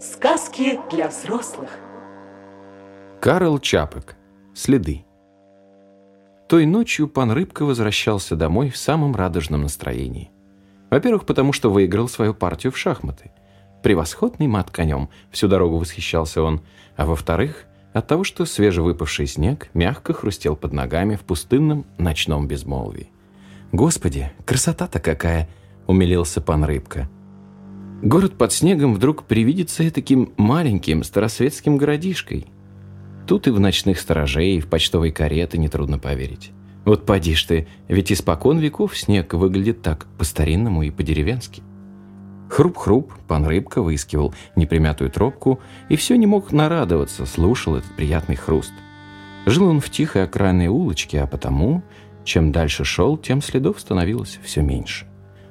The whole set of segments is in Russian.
Сказки для взрослых. Карл Чапок. Следы. Той ночью пан Рыбка возвращался домой в самом радужном настроении. Во-первых, потому что выиграл свою партию в шахматы. Превосходный мат конем, всю дорогу восхищался он. А во-вторых, от того, что свежевыпавший снег мягко хрустел под ногами в пустынном ночном безмолвии. «Господи, красота-то какая!» — умилился пан Рыбка. Город под снегом вдруг привидится таким маленьким старосветским городишкой. Тут и в ночных сторожей, и в почтовой кареты нетрудно поверить. Вот поди ж ты, ведь испокон веков снег выглядит так по-старинному и по-деревенски. Хруп-хруп, пан Рыбка выискивал непримятую тропку и все не мог нарадоваться, слушал этот приятный хруст. Жил он в тихой окраинной улочке, а потому, чем дальше шел, тем следов становилось все меньше.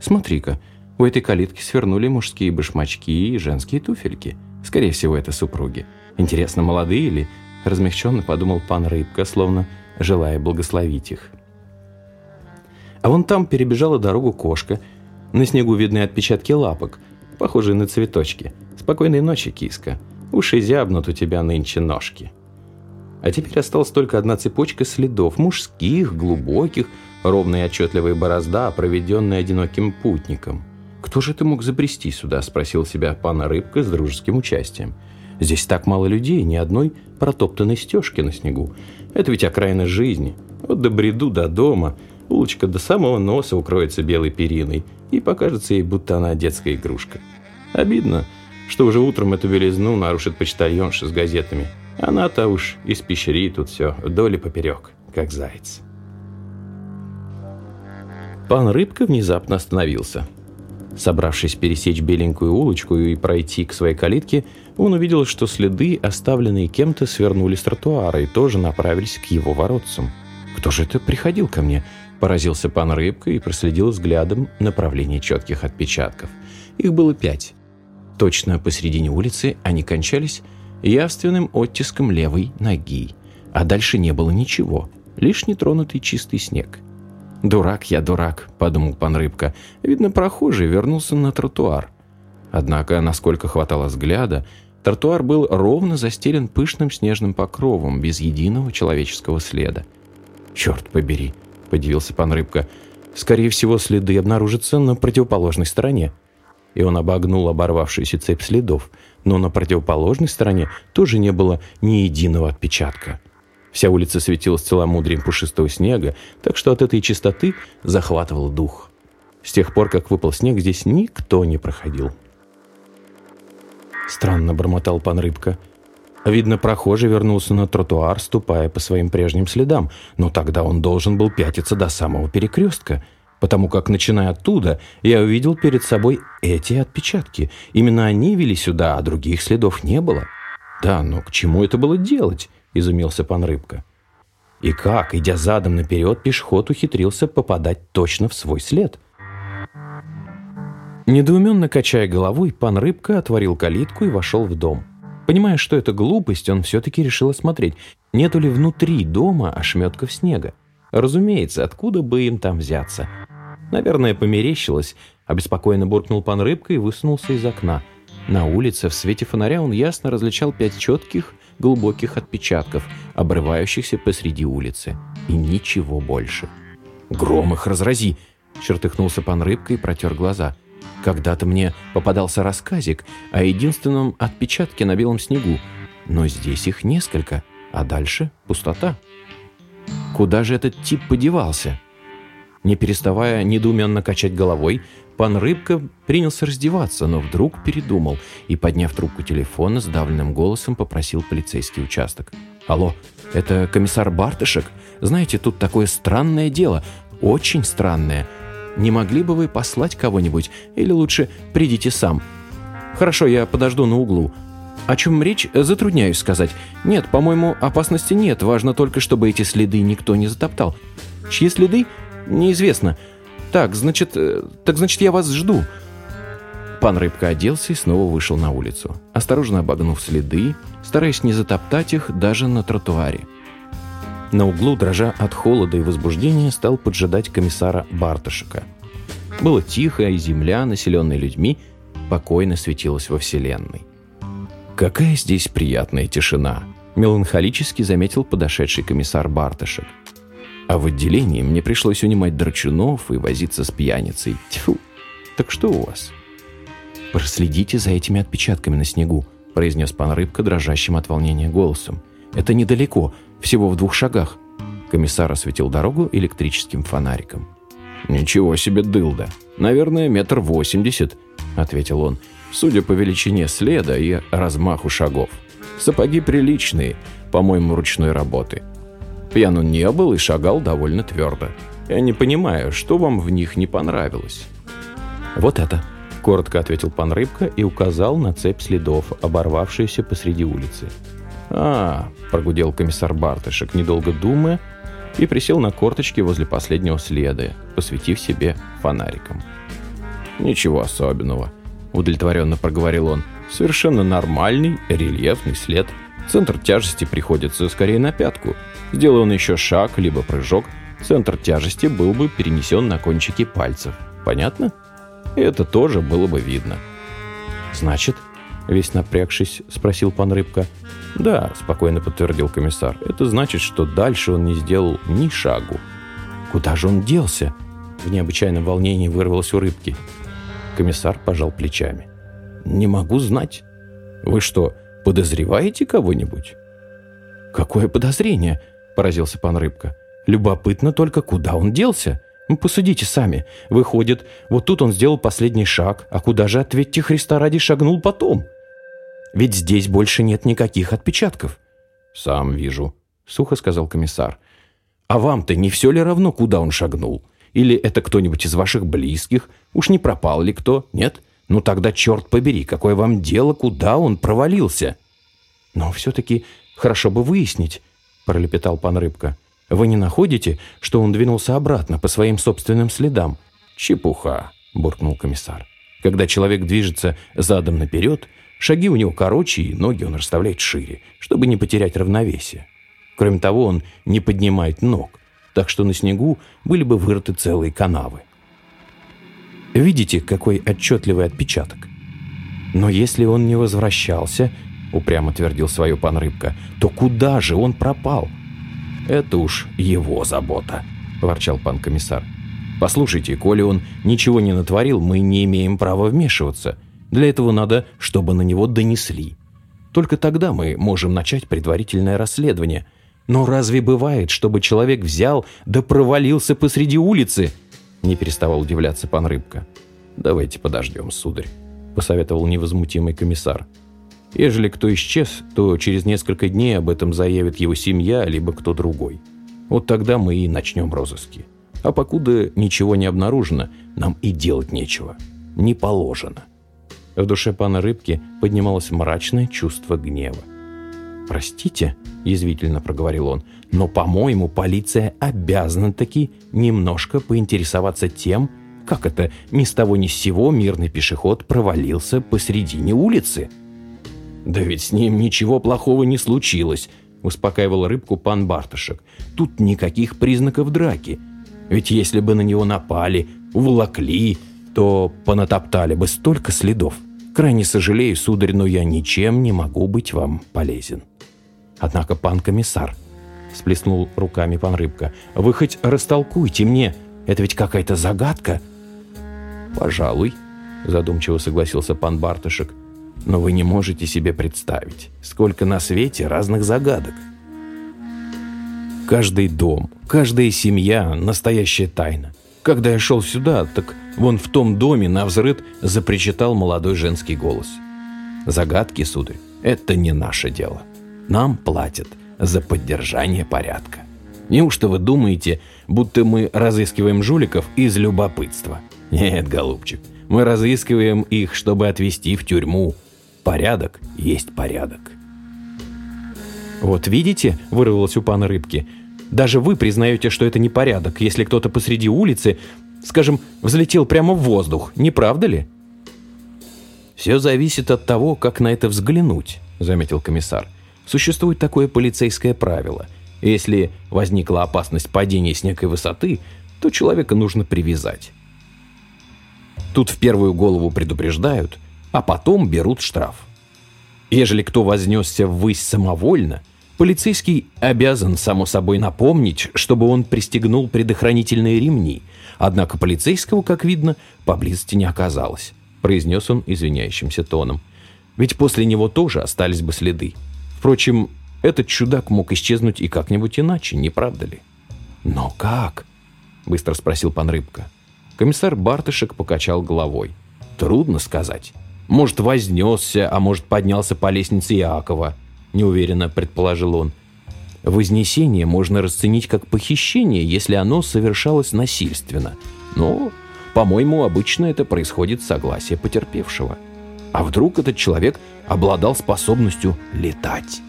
Смотри-ка, у этой калитки свернули мужские башмачки и женские туфельки. Скорее всего, это супруги. Интересно, молодые или... Размягченно подумал пан Рыбка, словно желая благословить их. А вон там перебежала дорогу кошка. На снегу видны отпечатки лапок, похожие на цветочки. Спокойной ночи, киска. Уши зябнут у тебя нынче ножки. А теперь осталась только одна цепочка следов, мужских, глубоких, ровная и отчетливая борозда, проведенная одиноким путником. «Кто же ты мог забрести сюда?» – спросил себя пана Рыбка с дружеским участием. «Здесь так мало людей, ни одной протоптанной стежки на снегу. Это ведь окраина жизни. Вот до бреду до дома, улочка до самого носа укроется белой периной, и покажется ей, будто она детская игрушка. Обидно, что уже утром эту белизну нарушит почтальонша с газетами. Она-то уж испещрит тут все вдоль и поперек, как заяц». Пан Рыбка внезапно остановился – Собравшись пересечь беленькую улочку и пройти к своей калитке, он увидел, что следы, оставленные кем-то, свернули с тротуара и тоже направились к его воротцам. «Кто же это приходил ко мне?» – поразился пан Рыбка и проследил взглядом направление четких отпечатков. Их было пять. Точно посередине улицы они кончались явственным оттиском левой ноги, а дальше не было ничего, лишь нетронутый чистый снег – «Дурак я, дурак», — подумал пан Рыбка. Видно, прохожий вернулся на тротуар. Однако, насколько хватало взгляда, тротуар был ровно застелен пышным снежным покровом, без единого человеческого следа. «Черт побери», — подивился пан Рыбка. «Скорее всего, следы обнаружатся на противоположной стороне». И он обогнул оборвавшуюся цепь следов, но на противоположной стороне тоже не было ни единого отпечатка. Вся улица светилась целомудрием пушистого снега, так что от этой чистоты захватывал дух. С тех пор, как выпал снег, здесь никто не проходил. Странно бормотал пан Рыбка. Видно, прохожий вернулся на тротуар, ступая по своим прежним следам, но тогда он должен был пятиться до самого перекрестка, потому как, начиная оттуда, я увидел перед собой эти отпечатки. Именно они вели сюда, а других следов не было. Да, но к чему это было делать? – изумился пан Рыбка. И как, идя задом наперед, пешеход ухитрился попадать точно в свой след? Недоуменно качая головой, пан Рыбка отворил калитку и вошел в дом. Понимая, что это глупость, он все-таки решил осмотреть, нету ли внутри дома ошметков снега. Разумеется, откуда бы им там взяться? Наверное, померещилось, обеспокоенно буркнул пан Рыбка и высунулся из окна. На улице в свете фонаря он ясно различал пять четких, глубоких отпечатков, обрывающихся посреди улицы. И ничего больше. «Гром их разрази!» — чертыхнулся пан Рыбка и протер глаза. «Когда-то мне попадался рассказик о единственном отпечатке на белом снегу, но здесь их несколько, а дальше пустота. Куда же этот тип подевался?» Не переставая недоуменно качать головой, Пан Рыбка принялся раздеваться, но вдруг передумал и, подняв трубку телефона, сдавленным голосом попросил полицейский участок. «Алло, это комиссар Бартышек? Знаете, тут такое странное дело, очень странное. Не могли бы вы послать кого-нибудь, или лучше придите сам? Хорошо, я подожду на углу. О чем речь, затрудняюсь сказать. Нет, по-моему, опасности нет, важно только, чтобы эти следы никто не затоптал. Чьи следы? Неизвестно». «Так, значит, э, так значит, я вас жду». Пан Рыбка оделся и снова вышел на улицу, осторожно обогнув следы, стараясь не затоптать их даже на тротуаре. На углу, дрожа от холода и возбуждения, стал поджидать комиссара Бартышека. Было тихо, и земля, населенная людьми, спокойно светилось во Вселенной. «Какая здесь приятная тишина!» – меланхолически заметил подошедший комиссар Бартышек. «А в отделении мне пришлось унимать драчунов и возиться с пьяницей. Тьфу! Так что у вас?» «Проследите за этими отпечатками на снегу», – произнес пан Рыбка дрожащим от волнения голосом. «Это недалеко, всего в двух шагах». Комиссар осветил дорогу электрическим фонариком. «Ничего себе дылда! Наверное, метр восемьдесят», — ответил он, судя по величине следа и размаху шагов. «Сапоги приличные, по-моему, ручной работы. Пьян он не был и шагал довольно твердо. Я не понимаю, что вам в них не понравилось». «Вот это», — коротко ответил пан Рыбка и указал на цепь следов, оборвавшуюся посреди улицы. «А, — прогудел комиссар Бартышек, недолго думая, и присел на корточки возле последнего следа, посветив себе фонариком. «Ничего особенного», — удовлетворенно проговорил он. «Совершенно нормальный рельефный след. Центр тяжести приходится скорее на пятку. Сделал он еще шаг, либо прыжок, центр тяжести был бы перенесен на кончики пальцев. Понятно? И это тоже было бы видно». «Значит, Весь напрягшись, спросил пан Рыбка. «Да», — спокойно подтвердил комиссар. «Это значит, что дальше он не сделал ни шагу». «Куда же он делся?» В необычайном волнении вырвалось у Рыбки. Комиссар пожал плечами. «Не могу знать. Вы что, подозреваете кого-нибудь?» «Какое подозрение?» – поразился пан Рыбка. «Любопытно только, куда он делся. Ну, посудите сами. Выходит, вот тут он сделал последний шаг, а куда же, ответьте Христа ради, шагнул потом?» Ведь здесь больше нет никаких отпечатков». «Сам вижу», — сухо сказал комиссар. «А вам-то не все ли равно, куда он шагнул? Или это кто-нибудь из ваших близких? Уж не пропал ли кто? Нет? Ну тогда, черт побери, какое вам дело, куда он провалился?» «Но все-таки хорошо бы выяснить», — пролепетал пан Рыбка. «Вы не находите, что он двинулся обратно по своим собственным следам?» «Чепуха», — буркнул комиссар. «Когда человек движется задом наперед, Шаги у него короче, и ноги он расставляет шире, чтобы не потерять равновесие. Кроме того, он не поднимает ног, так что на снегу были бы вырыты целые канавы. Видите, какой отчетливый отпечаток? Но если он не возвращался, упрямо твердил свое пан Рыбка, то куда же он пропал? Это уж его забота, ворчал пан комиссар. Послушайте, коли он ничего не натворил, мы не имеем права вмешиваться – для этого надо, чтобы на него донесли. Только тогда мы можем начать предварительное расследование. Но разве бывает, чтобы человек взял да провалился посреди улицы? Не переставал удивляться пан Рыбка. «Давайте подождем, сударь», — посоветовал невозмутимый комиссар. «Ежели кто исчез, то через несколько дней об этом заявит его семья, либо кто другой. Вот тогда мы и начнем розыски. А покуда ничего не обнаружено, нам и делать нечего. Не положено». В душе пана Рыбки поднималось мрачное чувство гнева. «Простите», – язвительно проговорил он, – «но, по-моему, полиция обязана таки немножко поинтересоваться тем, как это ни с того ни с сего мирный пешеход провалился посредине улицы». «Да ведь с ним ничего плохого не случилось», – успокаивал рыбку пан Бартышек. «Тут никаких признаков драки. Ведь если бы на него напали, уволокли, то понатоптали бы столько следов. Крайне сожалею, сударь, но я ничем не могу быть вам полезен. Однако, пан комиссар, сплеснул руками пан Рыбка, вы хоть растолкуйте мне, это ведь какая-то загадка. Пожалуй, задумчиво согласился пан Бартышек, но вы не можете себе представить, сколько на свете разных загадок. Каждый дом, каждая семья – настоящая тайна. Когда я шел сюда, так вон в том доме на взрыд запричитал молодой женский голос. Загадки, сударь, это не наше дело. Нам платят за поддержание порядка. Неужто вы думаете, будто мы разыскиваем жуликов из любопытства? Нет, голубчик, мы разыскиваем их, чтобы отвезти в тюрьму. Порядок есть порядок. «Вот видите», — вырвалось у пана Рыбки, даже вы признаете, что это непорядок, если кто-то посреди улицы, скажем, взлетел прямо в воздух, не правда ли? «Все зависит от того, как на это взглянуть», — заметил комиссар. «Существует такое полицейское правило. Если возникла опасность падения с некой высоты, то человека нужно привязать. Тут в первую голову предупреждают, а потом берут штраф. Ежели кто вознесся ввысь самовольно, полицейский обязан, само собой, напомнить, чтобы он пристегнул предохранительные ремни, однако полицейского, как видно, поблизости не оказалось, произнес он извиняющимся тоном. Ведь после него тоже остались бы следы. Впрочем, этот чудак мог исчезнуть и как-нибудь иначе, не правда ли? «Но как?» — быстро спросил пан Рыбка. Комиссар Бартышек покачал головой. «Трудно сказать. Может, вознесся, а может, поднялся по лестнице Иакова», — неуверенно предположил он. Вознесение можно расценить как похищение, если оно совершалось насильственно. Но, по-моему, обычно это происходит с согласия потерпевшего. А вдруг этот человек обладал способностью летать?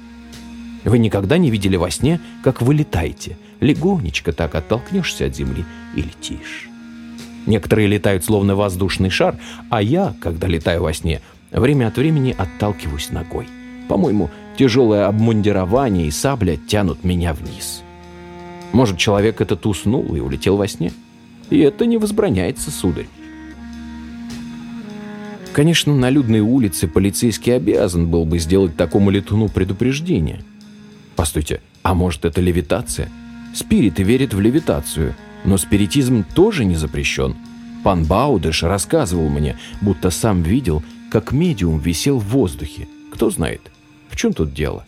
Вы никогда не видели во сне, как вы летаете? Легонечко так оттолкнешься от земли и летишь. Некоторые летают словно воздушный шар, а я, когда летаю во сне, время от времени отталкиваюсь ногой. По-моему, тяжелое обмундирование и сабля тянут меня вниз. Может, человек этот уснул и улетел во сне? И это не возбраняется, сударь. Конечно, на людной улице полицейский обязан был бы сделать такому летуну предупреждение. Постойте, а может это левитация? Спириты верят в левитацию, но спиритизм тоже не запрещен. Пан Баудеш рассказывал мне, будто сам видел, как медиум висел в воздухе. Кто знает, в чем тут дело?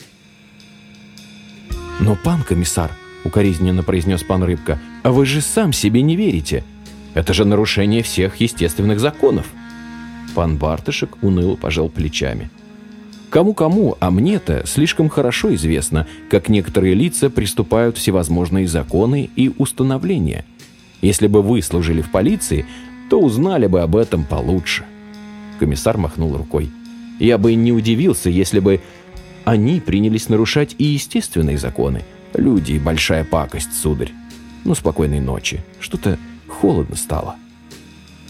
«Но, пан комиссар», — укоризненно произнес пан Рыбка, «а вы же сам себе не верите. Это же нарушение всех естественных законов». Пан Бартышек уныло пожал плечами. Кому-кому, а мне-то слишком хорошо известно, как некоторые лица приступают всевозможные законы и установления. Если бы вы служили в полиции, то узнали бы об этом получше. Комиссар махнул рукой. Я бы не удивился, если бы они принялись нарушать и естественные законы. Люди – большая пакость, сударь. Ну, спокойной ночи. Что-то холодно стало.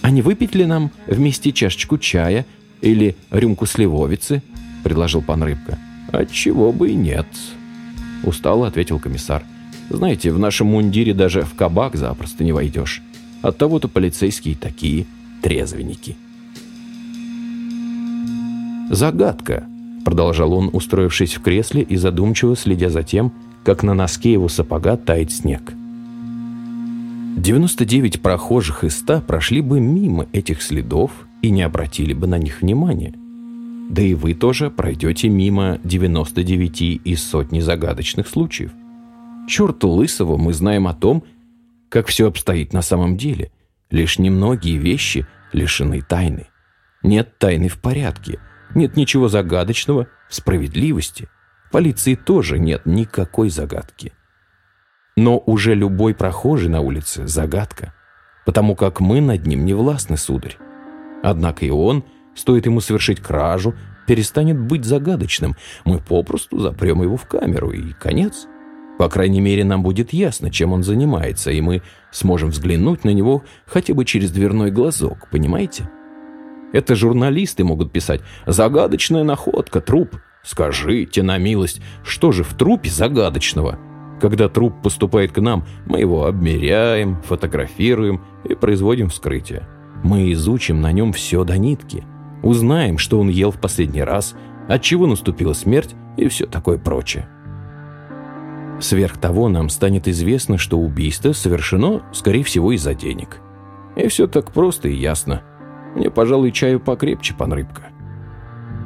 А не выпить ли нам вместе чашечку чая или рюмку сливовицы?» – предложил пан Рыбка. «Отчего бы и нет», – устало ответил комиссар. «Знаете, в нашем мундире даже в кабак запросто не войдешь. Оттого-то полицейские такие трезвенники». «Загадка», – продолжал он, устроившись в кресле и задумчиво следя за тем, как на носке его сапога тает снег. 99 прохожих из 100 прошли бы мимо этих следов и не обратили бы на них внимания. Да и вы тоже пройдете мимо 99 из сотни загадочных случаев. Черту лысого мы знаем о том, как все обстоит на самом деле. Лишь немногие вещи лишены тайны. Нет тайны в порядке, нет ничего загадочного в справедливости. Полиции тоже нет никакой загадки. Но уже любой прохожий на улице – загадка, потому как мы над ним не властны, сударь. Однако и он, стоит ему совершить кражу, перестанет быть загадочным. Мы попросту запрем его в камеру, и конец. По крайней мере, нам будет ясно, чем он занимается, и мы сможем взглянуть на него хотя бы через дверной глазок, понимаете? Это журналисты могут писать «Загадочная находка, труп». Скажите на милость, что же в трупе загадочного – когда труп поступает к нам, мы его обмеряем, фотографируем и производим вскрытие. Мы изучим на нем все до нитки. Узнаем, что он ел в последний раз, от чего наступила смерть и все такое прочее. Сверх того, нам станет известно, что убийство совершено, скорее всего, из-за денег. И все так просто и ясно. Мне, пожалуй, чаю покрепче, пан Рыбка.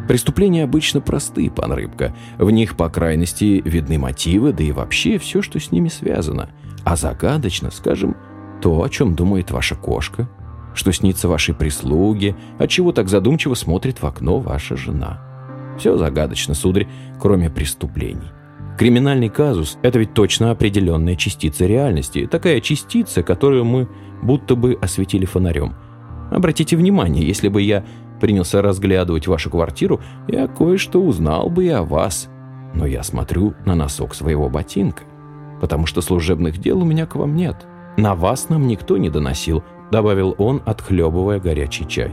Преступления обычно просты, пан Рыбка. В них, по крайности, видны мотивы, да и вообще все, что с ними связано. А загадочно, скажем, то, о чем думает ваша кошка, что снится вашей прислуге, от чего так задумчиво смотрит в окно ваша жена. Все загадочно, сударь, кроме преступлений. Криминальный казус – это ведь точно определенная частица реальности, такая частица, которую мы будто бы осветили фонарем. Обратите внимание, если бы я принялся разглядывать вашу квартиру, я кое-что узнал бы и о вас. Но я смотрю на носок своего ботинка, потому что служебных дел у меня к вам нет. На вас нам никто не доносил», — добавил он, отхлебывая горячий чай.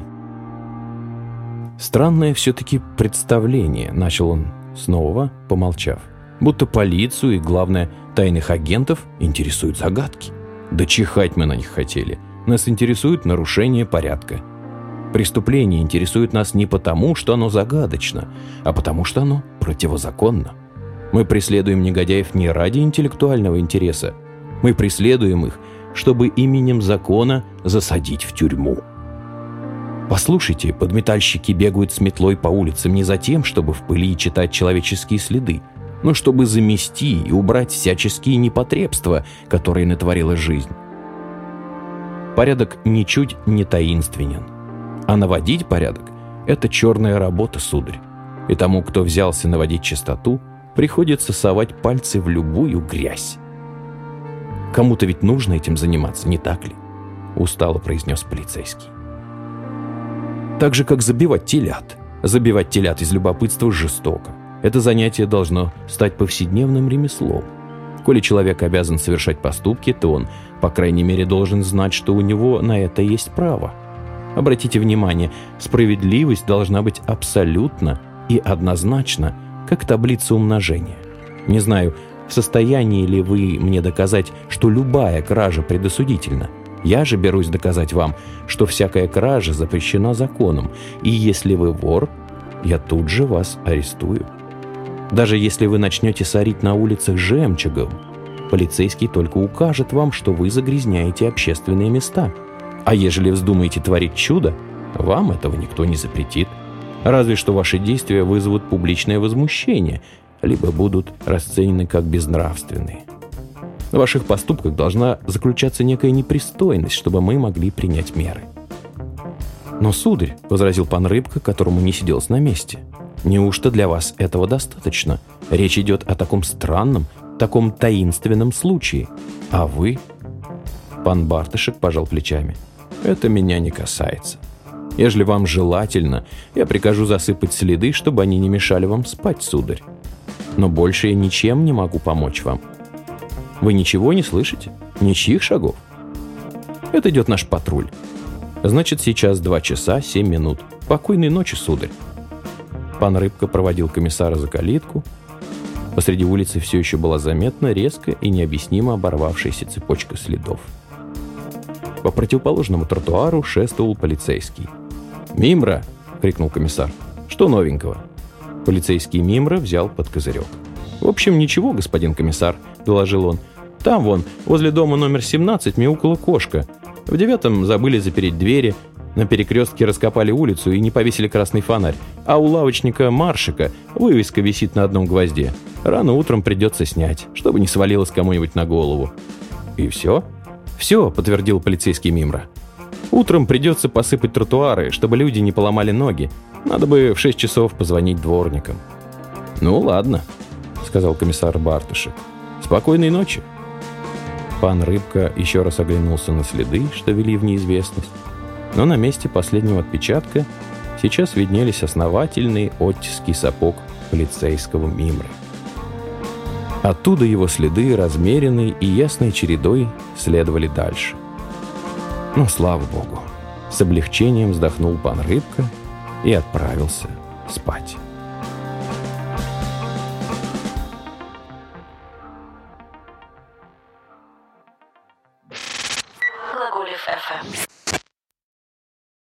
«Странное все-таки представление», — начал он снова, помолчав. «Будто полицию и, главное, тайных агентов интересуют загадки. Да чихать мы на них хотели. Нас интересует нарушение порядка. Преступление интересует нас не потому, что оно загадочно, а потому, что оно противозаконно. Мы преследуем негодяев не ради интеллектуального интереса. Мы преследуем их, чтобы именем закона засадить в тюрьму. Послушайте, подметальщики бегают с метлой по улицам не за тем, чтобы в пыли читать человеческие следы, но чтобы замести и убрать всяческие непотребства, которые натворила жизнь. Порядок ничуть не таинственен. А наводить порядок – это черная работа, сударь. И тому, кто взялся наводить чистоту, приходится совать пальцы в любую грязь. Кому-то ведь нужно этим заниматься, не так ли? Устало произнес полицейский. Так же, как забивать телят. Забивать телят из любопытства жестоко. Это занятие должно стать повседневным ремеслом. Коли человек обязан совершать поступки, то он, по крайней мере, должен знать, что у него на это есть право. Обратите внимание, справедливость должна быть абсолютно и однозначно, как таблица умножения. Не знаю, в состоянии ли вы мне доказать, что любая кража предосудительна. Я же берусь доказать вам, что всякая кража запрещена законом, и если вы вор, я тут же вас арестую. Даже если вы начнете сорить на улицах жемчугом, полицейский только укажет вам, что вы загрязняете общественные места. А ежели вздумаете творить чудо, вам этого никто не запретит. Разве что ваши действия вызовут публичное возмущение, либо будут расценены как безнравственные. В ваших поступках должна заключаться некая непристойность, чтобы мы могли принять меры. «Но, сударь», — возразил пан Рыбка, которому не сиделось на месте, Неужто для вас этого достаточно? Речь идет о таком странном, таком таинственном случае. А вы? Пан Бартышек пожал плечами. Это меня не касается. Ежели вам желательно, я прикажу засыпать следы, чтобы они не мешали вам спать, сударь. Но больше я ничем не могу помочь вам. Вы ничего не слышите? Ничьих шагов? Это идет наш патруль. Значит, сейчас два часа семь минут. Покойной ночи, сударь. Пан Рыбка проводил комиссара за калитку. Посреди улицы все еще была заметна резко и необъяснимо оборвавшаяся цепочка следов. По противоположному тротуару шествовал полицейский. «Мимра!» — крикнул комиссар. «Что новенького?» Полицейский Мимра взял под козырек. «В общем, ничего, господин комиссар», — доложил он. «Там вон, возле дома номер 17, мяукала кошка. В девятом забыли запереть двери, на перекрестке раскопали улицу и не повесили красный фонарь, а у лавочника Маршика вывеска висит на одном гвозде. Рано утром придется снять, чтобы не свалилось кому-нибудь на голову. И все? Все, подтвердил полицейский Мимра. Утром придется посыпать тротуары, чтобы люди не поломали ноги. Надо бы в 6 часов позвонить дворникам. Ну ладно, сказал комиссар Бартышек. Спокойной ночи. Пан Рыбка еще раз оглянулся на следы, что вели в неизвестность но на месте последнего отпечатка сейчас виднелись основательные оттиски сапог полицейского мимры. Оттуда его следы, размеренной и ясной чередой, следовали дальше. Но, слава богу, с облегчением вздохнул пан Рыбка и отправился спать.